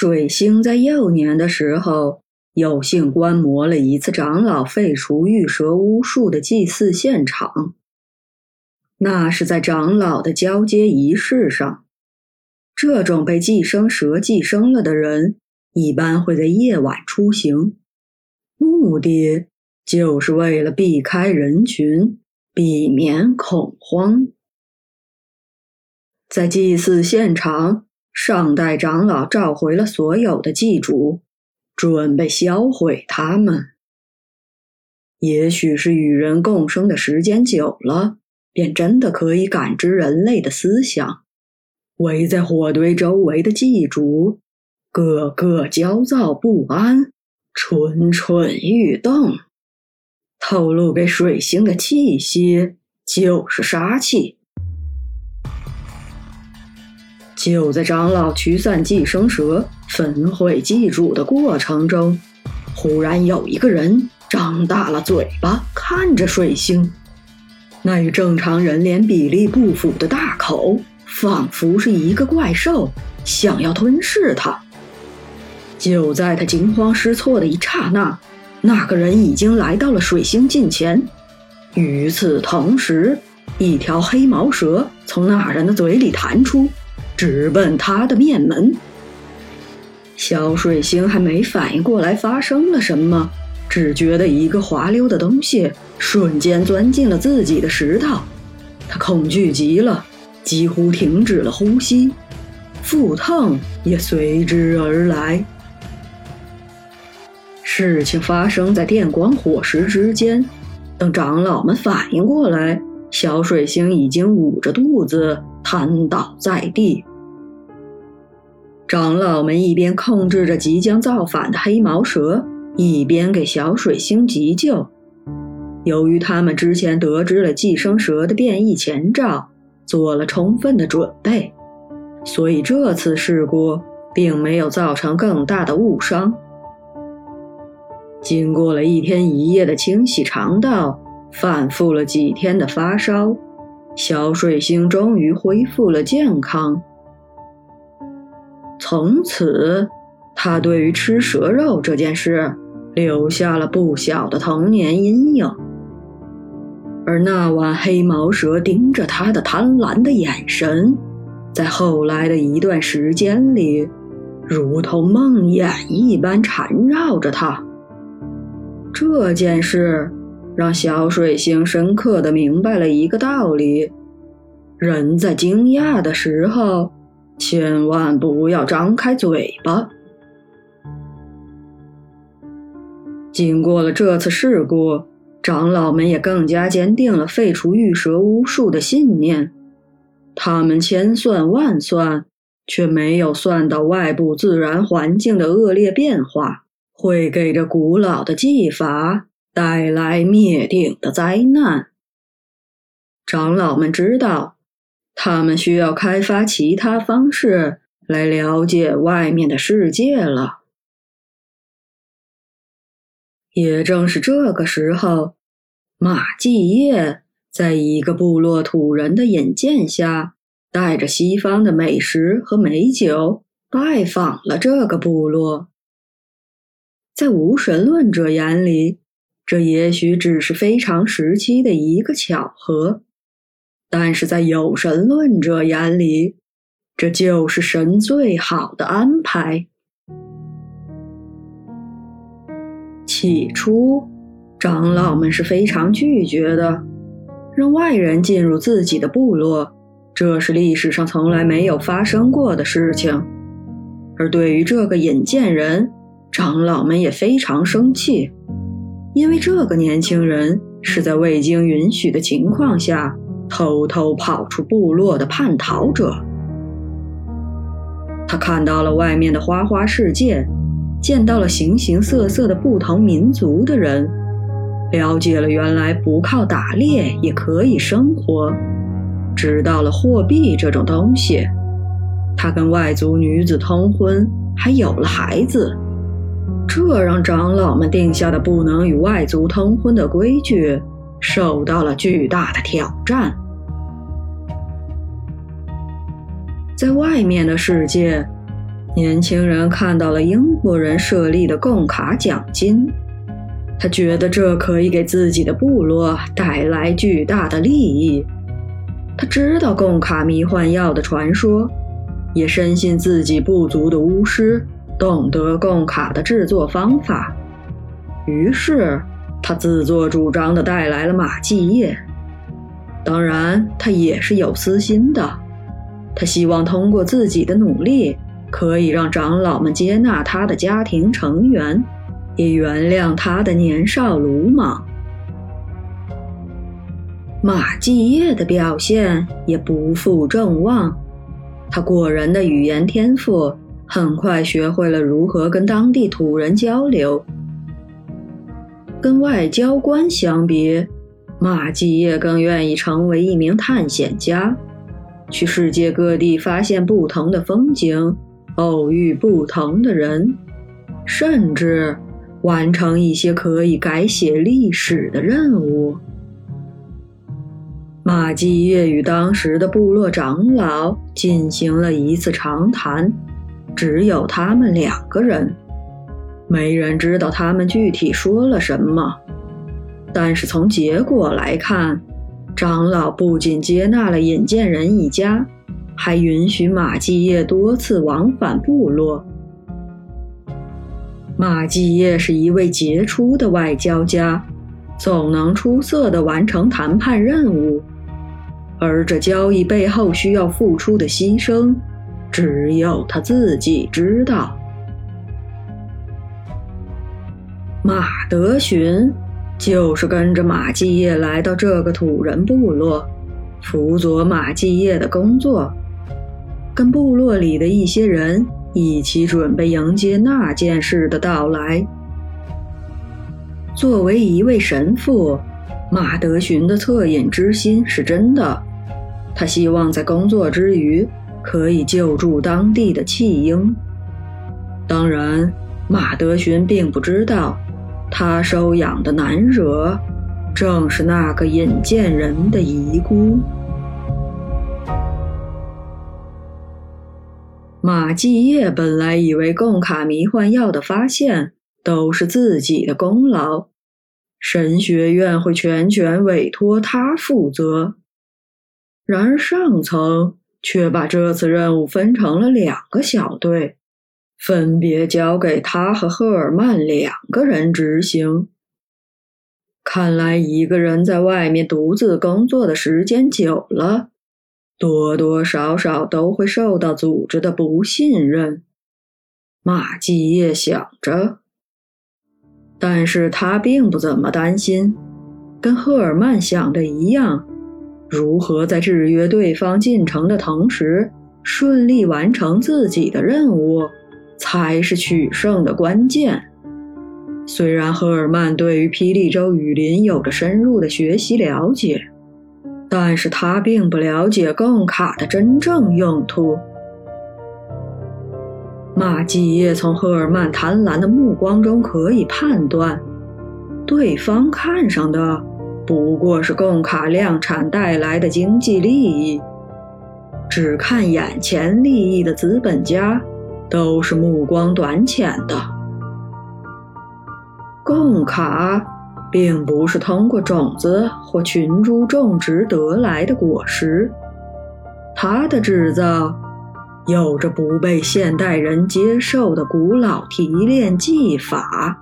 水星在幼年的时候，有幸观摩了一次长老废除玉蛇巫术的祭祀现场。那是在长老的交接仪式上。这种被寄生蛇寄生了的人，一般会在夜晚出行，目的就是为了避开人群，避免恐慌。在祭祀现场。上代长老召回了所有的祭主，准备销毁他们。也许是与人共生的时间久了，便真的可以感知人类的思想。围在火堆周围的祭主，个个焦躁不安，蠢蠢欲动，透露给水星的气息就是杀气。就在长老驱散寄生蛇、焚毁祭主的过程中，忽然有一个人张大了嘴巴看着水星，那与正常人脸比例不符的大口，仿佛是一个怪兽，想要吞噬他。就在他惊慌失措的一刹那，那个人已经来到了水星近前。与此同时，一条黑毛蛇从那人的嘴里弹出。直奔他的面门，小水星还没反应过来发生了什么，只觉得一个滑溜的东西瞬间钻进了自己的食道，他恐惧极了，几乎停止了呼吸，腹痛也随之而来。事情发生在电光火石之间，等长老们反应过来，小水星已经捂着肚子瘫倒在地。长老们一边控制着即将造反的黑毛蛇，一边给小水星急救。由于他们之前得知了寄生蛇的变异前兆，做了充分的准备，所以这次事故并没有造成更大的误伤。经过了一天一夜的清洗肠道，反复了几天的发烧，小水星终于恢复了健康。从此，他对于吃蛇肉这件事留下了不小的童年阴影。而那晚黑毛蛇盯着他的贪婪的眼神，在后来的一段时间里，如同梦魇一般缠绕着他。这件事让小水星深刻的明白了一个道理：人在惊讶的时候。千万不要张开嘴巴。经过了这次事故，长老们也更加坚定了废除玉蛇巫术的信念。他们千算万算，却没有算到外部自然环境的恶劣变化会给这古老的技法带来灭顶的灾难。长老们知道。他们需要开发其他方式来了解外面的世界了。也正是这个时候，马继业在一个部落土人的引荐下，带着西方的美食和美酒拜访了这个部落。在无神论者眼里，这也许只是非常时期的一个巧合。但是在有神论者眼里，这就是神最好的安排。起初，长老们是非常拒绝的，让外人进入自己的部落，这是历史上从来没有发生过的事情。而对于这个引荐人，长老们也非常生气，因为这个年轻人是在未经允许的情况下。偷偷跑出部落的叛逃者，他看到了外面的花花世界，见到了形形色色的不同民族的人，了解了原来不靠打猎也可以生活，知道了货币这种东西。他跟外族女子通婚，还有了孩子，这让长老们定下的不能与外族通婚的规矩。受到了巨大的挑战，在外面的世界，年轻人看到了英国人设立的贡卡奖金，他觉得这可以给自己的部落带来巨大的利益。他知道贡卡迷幻药的传说，也深信自己部族的巫师懂得贡卡的制作方法，于是他自作主张地带来了马继业。当然，他也是有私心的，他希望通过自己的努力。可以让长老们接纳他的家庭成员，也原谅他的年少鲁莽。马继业的表现也不负众望，他过人的语言天赋，很快学会了如何跟当地土人交流。跟外交官相比，马继业更愿意成为一名探险家，去世界各地发现不同的风景。偶遇不同的人，甚至完成一些可以改写历史的任务。马继业与当时的部落长老进行了一次长谈，只有他们两个人，没人知道他们具体说了什么。但是从结果来看，长老不仅接纳了引荐人一家。还允许马继业多次往返部落。马继业是一位杰出的外交家，总能出色地完成谈判任务。而这交易背后需要付出的牺牲，只有他自己知道。马德寻就是跟着马继业来到这个土人部落，辅佐马继业的工作。跟部落里的一些人一起准备迎接那件事的到来。作为一位神父，马德寻的恻隐之心是真的。他希望在工作之余可以救助当地的弃婴。当然，马德寻并不知道，他收养的男惹正是那个引荐人的遗孤。马继业本来以为贡卡迷幻药的发现都是自己的功劳，神学院会全权委托他负责。然而上层却把这次任务分成了两个小队，分别交给他和赫尔曼两个人执行。看来一个人在外面独自工作的时间久了。多多少少都会受到组织的不信任，马继业想着。但是他并不怎么担心，跟赫尔曼想的一样，如何在制约对方进程的同时，顺利完成自己的任务，才是取胜的关键。虽然赫尔曼对于霹雳州雨林有着深入的学习了解。但是他并不了解贡卡的真正用途。马继业从赫尔曼贪婪的目光中可以判断，对方看上的不过是贡卡量产带来的经济利益。只看眼前利益的资本家，都是目光短浅的。贡卡。并不是通过种子或群株种植得来的果实，它的制造有着不被现代人接受的古老提炼技法。